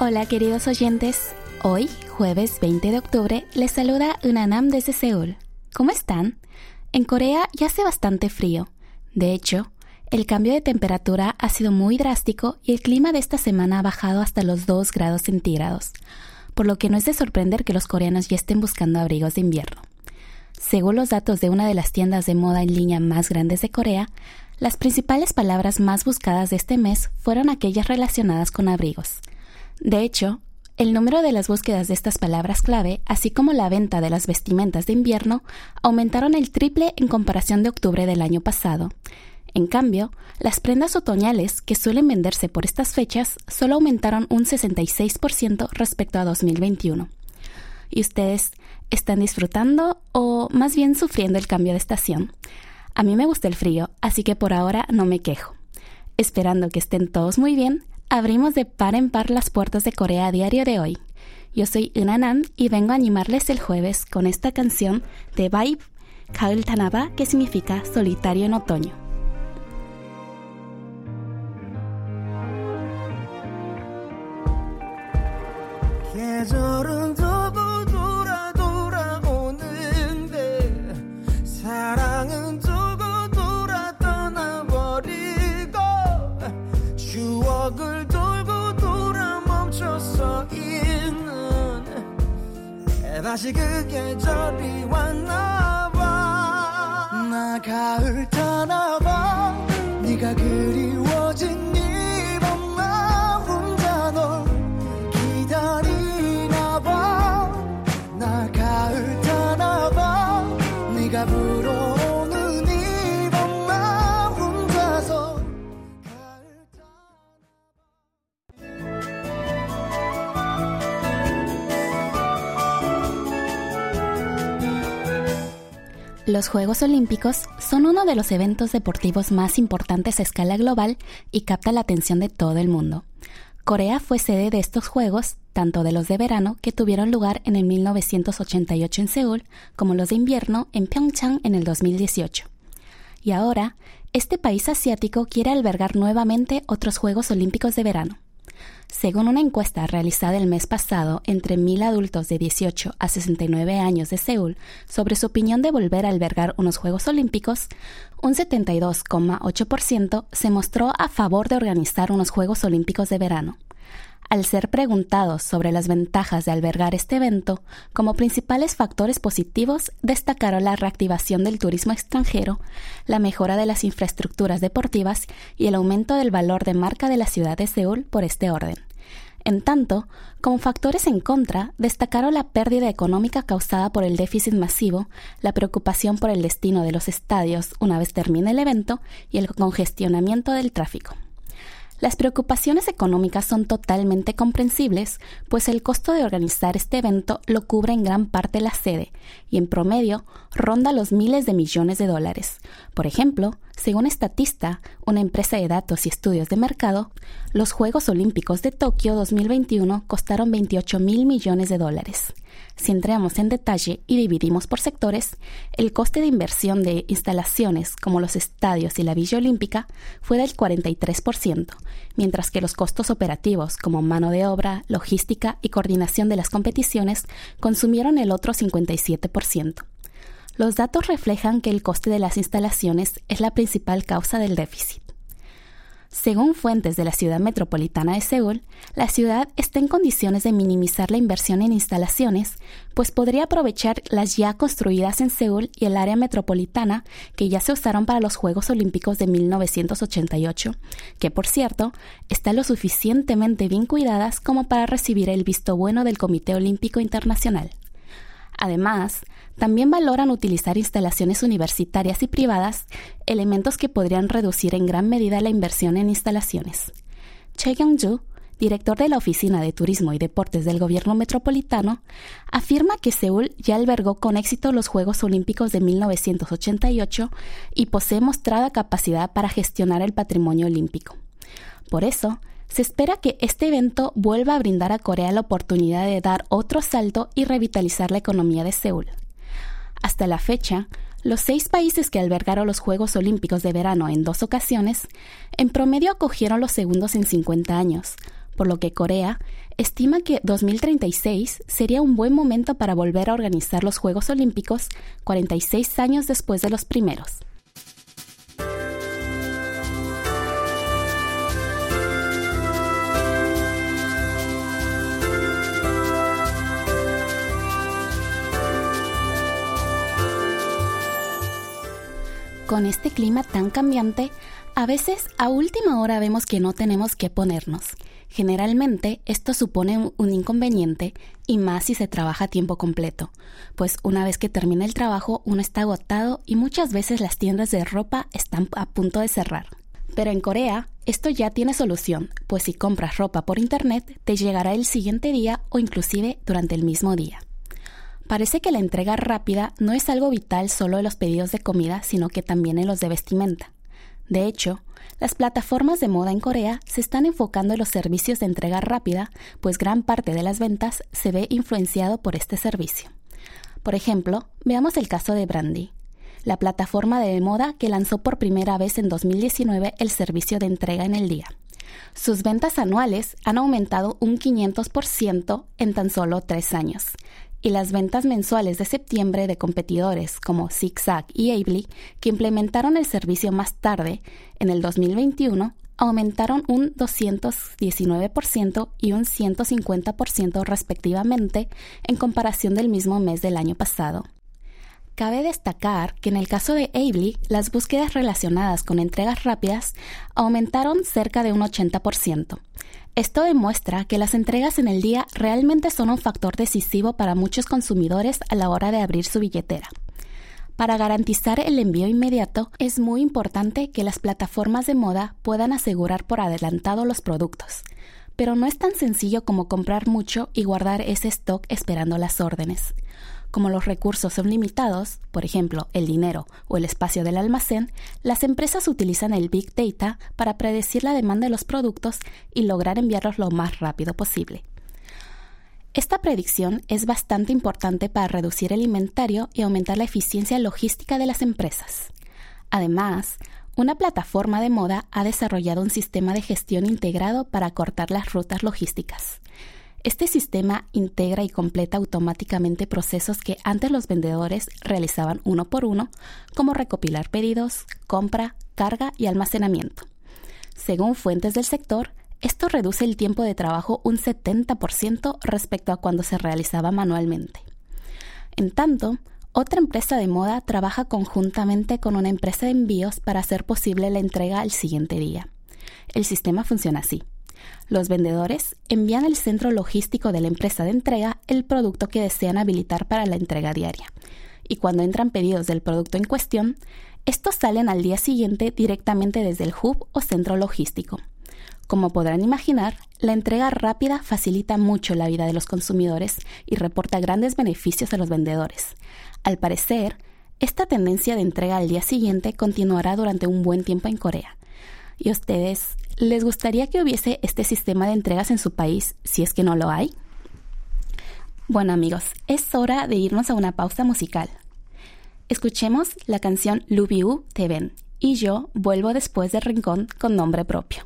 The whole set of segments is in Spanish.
Hola queridos oyentes, hoy, jueves 20 de octubre, les saluda Unanam desde Seúl. ¿Cómo están? En Corea ya hace bastante frío. De hecho, el cambio de temperatura ha sido muy drástico y el clima de esta semana ha bajado hasta los 2 grados centígrados, por lo que no es de sorprender que los coreanos ya estén buscando abrigos de invierno. Según los datos de una de las tiendas de moda en línea más grandes de Corea, las principales palabras más buscadas de este mes fueron aquellas relacionadas con abrigos. De hecho, el número de las búsquedas de estas palabras clave, así como la venta de las vestimentas de invierno, aumentaron el triple en comparación de octubre del año pasado. En cambio, las prendas otoñales, que suelen venderse por estas fechas, solo aumentaron un 66% respecto a 2021. ¿Y ustedes están disfrutando o más bien sufriendo el cambio de estación? A mí me gusta el frío, así que por ahora no me quejo. Esperando que estén todos muy bien, abrimos de par en par las puertas de Corea a diario de hoy. Yo soy Unanan y vengo a animarles el jueves con esta canción de Vibe, Kaul Tanaba, que significa solitario en otoño. 다시 그 계절이 왔나 봐나 가을 타나 봐 네가 그리워 Los Juegos Olímpicos son uno de los eventos deportivos más importantes a escala global y capta la atención de todo el mundo. Corea fue sede de estos Juegos, tanto de los de verano, que tuvieron lugar en el 1988 en Seúl, como los de invierno en Pyeongchang en el 2018. Y ahora, este país asiático quiere albergar nuevamente otros Juegos Olímpicos de verano. Según una encuesta realizada el mes pasado entre mil adultos de 18 a 69 años de Seúl sobre su opinión de volver a albergar unos Juegos Olímpicos, un 72,8% se mostró a favor de organizar unos Juegos Olímpicos de verano. Al ser preguntados sobre las ventajas de albergar este evento, como principales factores positivos destacaron la reactivación del turismo extranjero, la mejora de las infraestructuras deportivas y el aumento del valor de marca de la ciudad de Seúl por este orden. En tanto, como factores en contra, destacaron la pérdida económica causada por el déficit masivo, la preocupación por el destino de los estadios una vez termine el evento y el congestionamiento del tráfico. Las preocupaciones económicas son totalmente comprensibles, pues el costo de organizar este evento lo cubre en gran parte la sede y en promedio ronda los miles de millones de dólares. Por ejemplo, según Statista, una empresa de datos y estudios de mercado, los Juegos Olímpicos de Tokio 2021 costaron 28 mil millones de dólares. Si entramos en detalle y dividimos por sectores, el coste de inversión de instalaciones como los estadios y la Villa Olímpica fue del 43%, mientras que los costos operativos como mano de obra, logística y coordinación de las competiciones consumieron el otro 57%. Los datos reflejan que el coste de las instalaciones es la principal causa del déficit. Según fuentes de la ciudad metropolitana de Seúl, la ciudad está en condiciones de minimizar la inversión en instalaciones, pues podría aprovechar las ya construidas en Seúl y el área metropolitana que ya se usaron para los Juegos Olímpicos de 1988, que por cierto están lo suficientemente bien cuidadas como para recibir el visto bueno del Comité Olímpico Internacional. Además, también valoran utilizar instalaciones universitarias y privadas, elementos que podrían reducir en gran medida la inversión en instalaciones. Che Kyung-ju, director de la Oficina de Turismo y Deportes del Gobierno Metropolitano, afirma que Seúl ya albergó con éxito los Juegos Olímpicos de 1988 y posee mostrada capacidad para gestionar el patrimonio olímpico. Por eso, se espera que este evento vuelva a brindar a Corea la oportunidad de dar otro salto y revitalizar la economía de Seúl. Hasta la fecha, los seis países que albergaron los Juegos Olímpicos de verano en dos ocasiones, en promedio acogieron los segundos en 50 años, por lo que Corea estima que 2036 sería un buen momento para volver a organizar los Juegos Olímpicos 46 años después de los primeros. Con este clima tan cambiante, a veces a última hora vemos que no tenemos que ponernos. Generalmente esto supone un inconveniente y más si se trabaja a tiempo completo, pues una vez que termina el trabajo uno está agotado y muchas veces las tiendas de ropa están a punto de cerrar. Pero en Corea esto ya tiene solución, pues si compras ropa por internet te llegará el siguiente día o inclusive durante el mismo día. Parece que la entrega rápida no es algo vital solo en los pedidos de comida, sino que también en los de vestimenta. De hecho, las plataformas de moda en Corea se están enfocando en los servicios de entrega rápida, pues gran parte de las ventas se ve influenciado por este servicio. Por ejemplo, veamos el caso de Brandy, la plataforma de moda que lanzó por primera vez en 2019 el servicio de entrega en el día. Sus ventas anuales han aumentado un 500% en tan solo tres años, y las ventas mensuales de septiembre de competidores como ZigZag y Ably, que implementaron el servicio más tarde, en el 2021, aumentaron un 219% y un 150% respectivamente en comparación del mismo mes del año pasado. Cabe destacar que en el caso de Ably, las búsquedas relacionadas con entregas rápidas aumentaron cerca de un 80%, esto demuestra que las entregas en el día realmente son un factor decisivo para muchos consumidores a la hora de abrir su billetera. Para garantizar el envío inmediato, es muy importante que las plataformas de moda puedan asegurar por adelantado los productos. Pero no es tan sencillo como comprar mucho y guardar ese stock esperando las órdenes. Como los recursos son limitados, por ejemplo, el dinero o el espacio del almacén, las empresas utilizan el Big Data para predecir la demanda de los productos y lograr enviarlos lo más rápido posible. Esta predicción es bastante importante para reducir el inventario y aumentar la eficiencia logística de las empresas. Además, una plataforma de moda ha desarrollado un sistema de gestión integrado para cortar las rutas logísticas. Este sistema integra y completa automáticamente procesos que antes los vendedores realizaban uno por uno, como recopilar pedidos, compra, carga y almacenamiento. Según fuentes del sector, esto reduce el tiempo de trabajo un 70% respecto a cuando se realizaba manualmente. En tanto, otra empresa de moda trabaja conjuntamente con una empresa de envíos para hacer posible la entrega al siguiente día. El sistema funciona así. Los vendedores envían al centro logístico de la empresa de entrega el producto que desean habilitar para la entrega diaria. Y cuando entran pedidos del producto en cuestión, estos salen al día siguiente directamente desde el hub o centro logístico. Como podrán imaginar, la entrega rápida facilita mucho la vida de los consumidores y reporta grandes beneficios a los vendedores. Al parecer, esta tendencia de entrega al día siguiente continuará durante un buen tiempo en Corea. ¿Y ustedes les gustaría que hubiese este sistema de entregas en su país si es que no lo hay? Bueno amigos, es hora de irnos a una pausa musical. Escuchemos la canción Lubiu Te Ven y yo vuelvo después del rincón con nombre propio.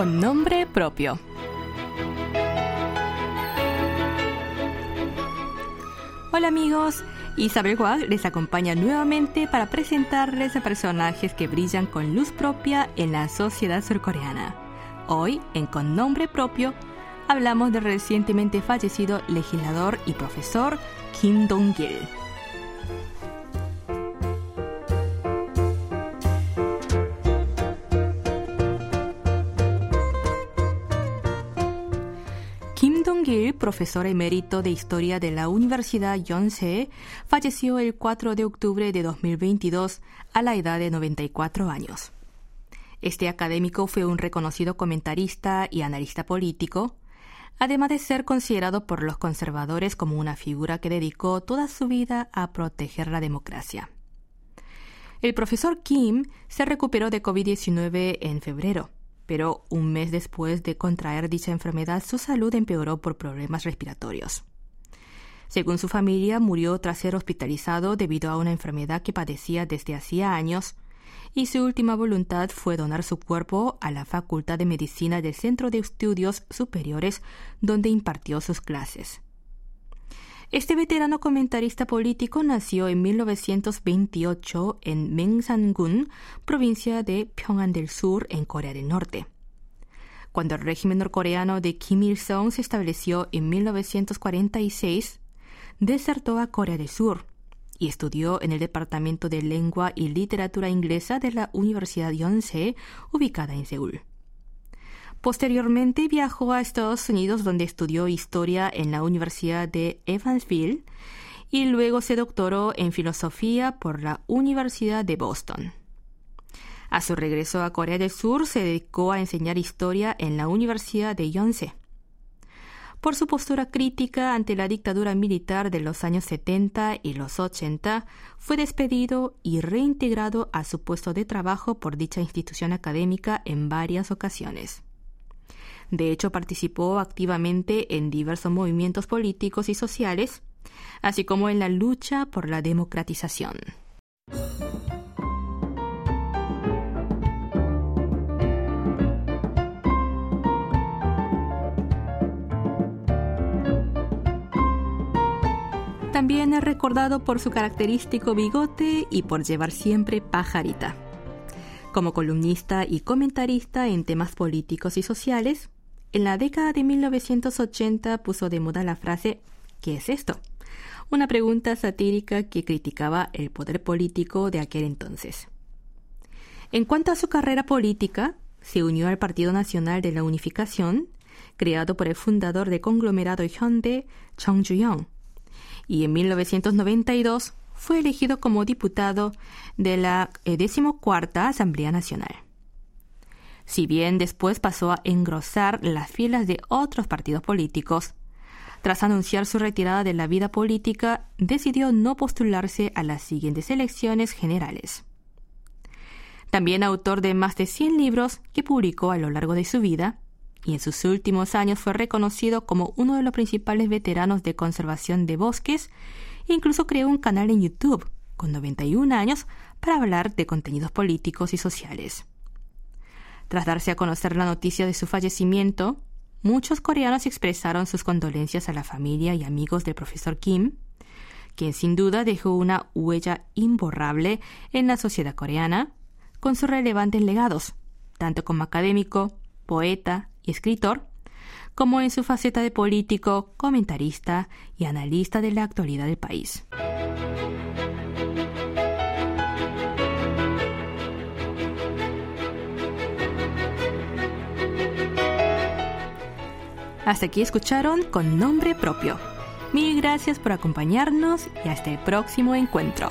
Con nombre propio. Hola amigos, Isabel Guag les acompaña nuevamente para presentarles a personajes que brillan con luz propia en la sociedad surcoreana. Hoy, en Con Nombre Propio, hablamos del recientemente fallecido legislador y profesor Kim Dong-gil. Profesor emérito de historia de la Universidad Yonsei, falleció el 4 de octubre de 2022 a la edad de 94 años. Este académico fue un reconocido comentarista y analista político, además de ser considerado por los conservadores como una figura que dedicó toda su vida a proteger la democracia. El profesor Kim se recuperó de COVID-19 en febrero, pero un mes después de contraer dicha enfermedad su salud empeoró por problemas respiratorios. Según su familia, murió tras ser hospitalizado debido a una enfermedad que padecía desde hacía años y su última voluntad fue donar su cuerpo a la Facultad de Medicina del Centro de Estudios Superiores, donde impartió sus clases. Este veterano comentarista político nació en 1928 en Mengsan-gun, provincia de Pyongan del Sur, en Corea del Norte. Cuando el régimen norcoreano de Kim Il-sung se estableció en 1946, desertó a Corea del Sur y estudió en el Departamento de Lengua y Literatura Inglesa de la Universidad Yonsei, ubicada en Seúl. Posteriormente viajó a Estados Unidos donde estudió historia en la Universidad de Evansville y luego se doctoró en filosofía por la Universidad de Boston. A su regreso a Corea del Sur se dedicó a enseñar historia en la Universidad de Yonsei por su postura crítica ante la dictadura militar de los años 70 y los 80, fue despedido y reintegrado a su puesto de trabajo por dicha institución académica en varias ocasiones. De hecho, participó activamente en diversos movimientos políticos y sociales, así como en la lucha por la democratización. También es recordado por su característico bigote y por llevar siempre pajarita. Como columnista y comentarista en temas políticos y sociales, en la década de 1980 puso de moda la frase ¿qué es esto? Una pregunta satírica que criticaba el poder político de aquel entonces. En cuanto a su carrera política, se unió al Partido Nacional de la Unificación, creado por el fundador de conglomerado Hyundai, Chung Ju-young, y en 1992 fue elegido como diputado de la eh, decimocuarta Asamblea Nacional. Si bien después pasó a engrosar las filas de otros partidos políticos, tras anunciar su retirada de la vida política, decidió no postularse a las siguientes elecciones generales. También autor de más de 100 libros que publicó a lo largo de su vida, y en sus últimos años fue reconocido como uno de los principales veteranos de conservación de bosques e incluso creó un canal en YouTube con 91 años para hablar de contenidos políticos y sociales. Tras darse a conocer la noticia de su fallecimiento, muchos coreanos expresaron sus condolencias a la familia y amigos del profesor Kim, quien sin duda dejó una huella imborrable en la sociedad coreana, con sus relevantes legados, tanto como académico, poeta, y escritor, como en su faceta de político, comentarista y analista de la actualidad del país. Hasta aquí escucharon con nombre propio. Mil gracias por acompañarnos y hasta el próximo encuentro.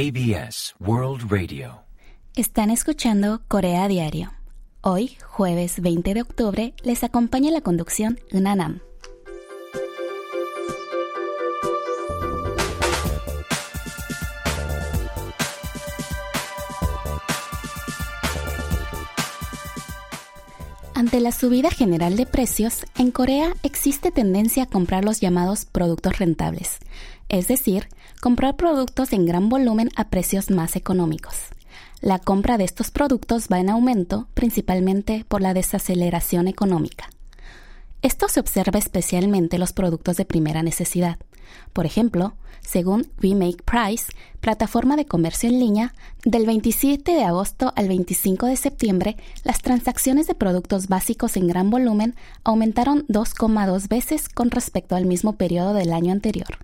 KBS World Radio. Están escuchando Corea Diario. Hoy, jueves 20 de octubre, les acompaña la conducción Unanam. Ante la subida general de precios, en Corea existe tendencia a comprar los llamados productos rentables, es decir, comprar productos en gran volumen a precios más económicos. La compra de estos productos va en aumento principalmente por la desaceleración económica. Esto se observa especialmente en los productos de primera necesidad. Por ejemplo, según Remake Price, plataforma de comercio en línea, del 27 de agosto al 25 de septiembre, las transacciones de productos básicos en gran volumen aumentaron 2,2 veces con respecto al mismo periodo del año anterior.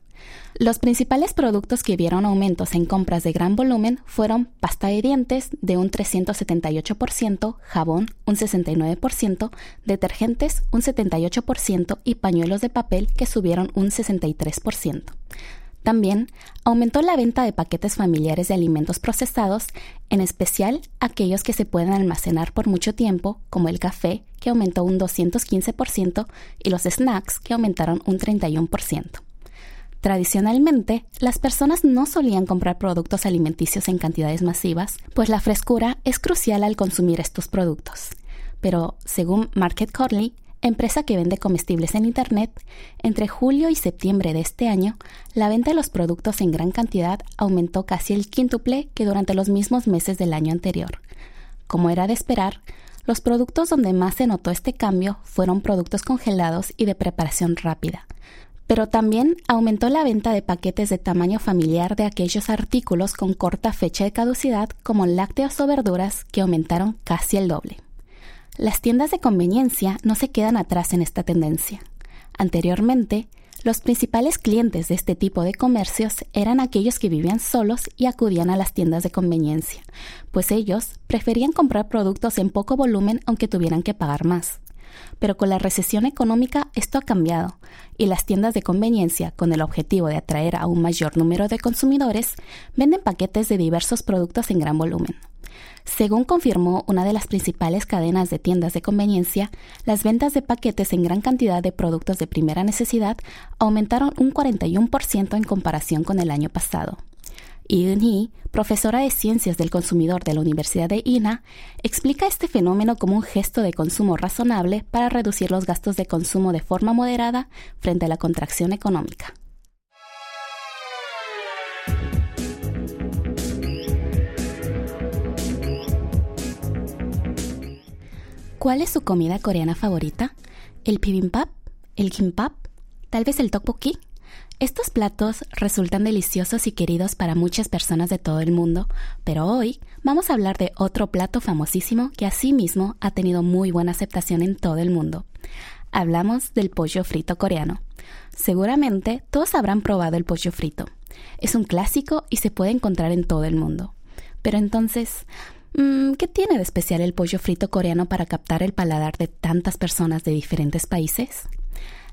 Los principales productos que vieron aumentos en compras de gran volumen fueron pasta de dientes de un 378%, jabón un 69%, detergentes un 78% y pañuelos de papel que subieron un 63%. También aumentó la venta de paquetes familiares de alimentos procesados, en especial aquellos que se pueden almacenar por mucho tiempo, como el café, que aumentó un 215%, y los snacks, que aumentaron un 31%. Tradicionalmente, las personas no solían comprar productos alimenticios en cantidades masivas, pues la frescura es crucial al consumir estos productos. Pero, según Market Corley, empresa que vende comestibles en Internet, entre julio y septiembre de este año, la venta de los productos en gran cantidad aumentó casi el quíntuple que durante los mismos meses del año anterior. Como era de esperar, los productos donde más se notó este cambio fueron productos congelados y de preparación rápida. Pero también aumentó la venta de paquetes de tamaño familiar de aquellos artículos con corta fecha de caducidad como lácteos o verduras que aumentaron casi el doble. Las tiendas de conveniencia no se quedan atrás en esta tendencia. Anteriormente, los principales clientes de este tipo de comercios eran aquellos que vivían solos y acudían a las tiendas de conveniencia, pues ellos preferían comprar productos en poco volumen aunque tuvieran que pagar más. Pero con la recesión económica esto ha cambiado y las tiendas de conveniencia, con el objetivo de atraer a un mayor número de consumidores, venden paquetes de diversos productos en gran volumen. Según confirmó una de las principales cadenas de tiendas de conveniencia, las ventas de paquetes en gran cantidad de productos de primera necesidad aumentaron un 41% en comparación con el año pasado. Ian Hee, profesora de Ciencias del Consumidor de la Universidad de INA, explica este fenómeno como un gesto de consumo razonable para reducir los gastos de consumo de forma moderada frente a la contracción económica. ¿Cuál es su comida coreana favorita? ¿El bibimbap? ¿El kimbap? ¿Tal vez el tteokbokki? Estos platos resultan deliciosos y queridos para muchas personas de todo el mundo, pero hoy vamos a hablar de otro plato famosísimo que asimismo ha tenido muy buena aceptación en todo el mundo. Hablamos del pollo frito coreano. Seguramente todos habrán probado el pollo frito. Es un clásico y se puede encontrar en todo el mundo. Pero entonces, Mm, ¿Qué tiene de especial el pollo frito coreano para captar el paladar de tantas personas de diferentes países?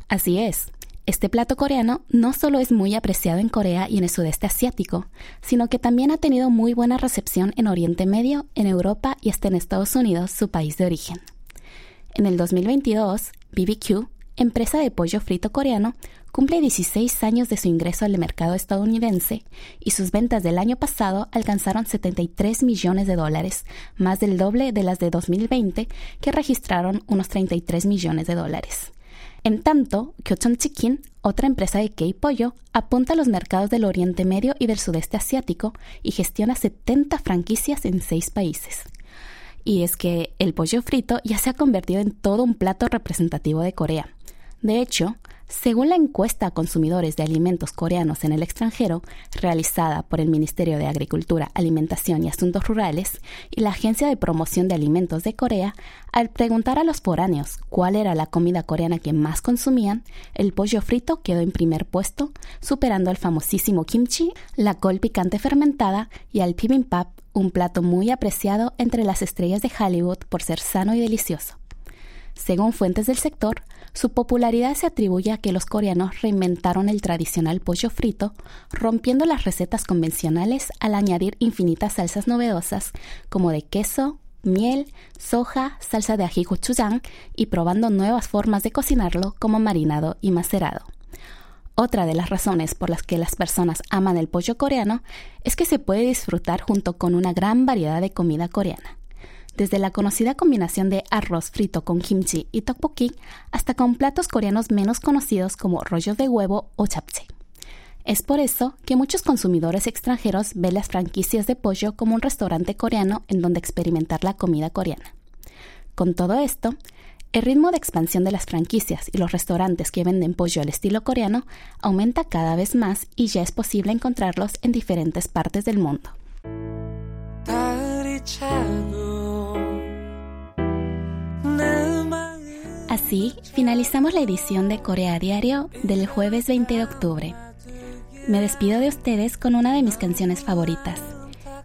Así es, este plato coreano no solo es muy apreciado en Corea y en el sudeste asiático, sino que también ha tenido muy buena recepción en Oriente Medio, en Europa y hasta en Estados Unidos, su país de origen. En el 2022, BBQ, empresa de pollo frito coreano, cumple 16 años de su ingreso al mercado estadounidense y sus ventas del año pasado alcanzaron 73 millones de dólares, más del doble de las de 2020, que registraron unos 33 millones de dólares. En tanto, Kyochon Chicken, otra empresa de K-Pollo, apunta a los mercados del Oriente Medio y del Sudeste Asiático y gestiona 70 franquicias en seis países. Y es que el pollo frito ya se ha convertido en todo un plato representativo de Corea. De hecho, según la encuesta a consumidores de alimentos coreanos en el extranjero, realizada por el Ministerio de Agricultura, Alimentación y Asuntos Rurales y la Agencia de Promoción de Alimentos de Corea, al preguntar a los foráneos cuál era la comida coreana que más consumían, el pollo frito quedó en primer puesto, superando al famosísimo kimchi, la col picante fermentada y al bibimbap, un plato muy apreciado entre las estrellas de Hollywood por ser sano y delicioso. Según fuentes del sector, su popularidad se atribuye a que los coreanos reinventaron el tradicional pollo frito, rompiendo las recetas convencionales al añadir infinitas salsas novedosas como de queso, miel, soja, salsa de ají gochujang y probando nuevas formas de cocinarlo como marinado y macerado. Otra de las razones por las que las personas aman el pollo coreano es que se puede disfrutar junto con una gran variedad de comida coreana. Desde la conocida combinación de arroz frito con kimchi y tteokbokki hasta con platos coreanos menos conocidos como rollos de huevo o japchae. Es por eso que muchos consumidores extranjeros ven las franquicias de pollo como un restaurante coreano en donde experimentar la comida coreana. Con todo esto, el ritmo de expansión de las franquicias y los restaurantes que venden pollo al estilo coreano aumenta cada vez más y ya es posible encontrarlos en diferentes partes del mundo. así, finalizamos la edición de Corea Diario del jueves 20 de octubre. Me despido de ustedes con una de mis canciones favoritas.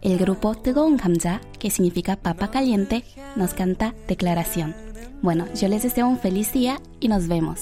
El grupo Tegon Hamja, que significa papa caliente, nos canta Declaración. Bueno, yo les deseo un feliz día y nos vemos.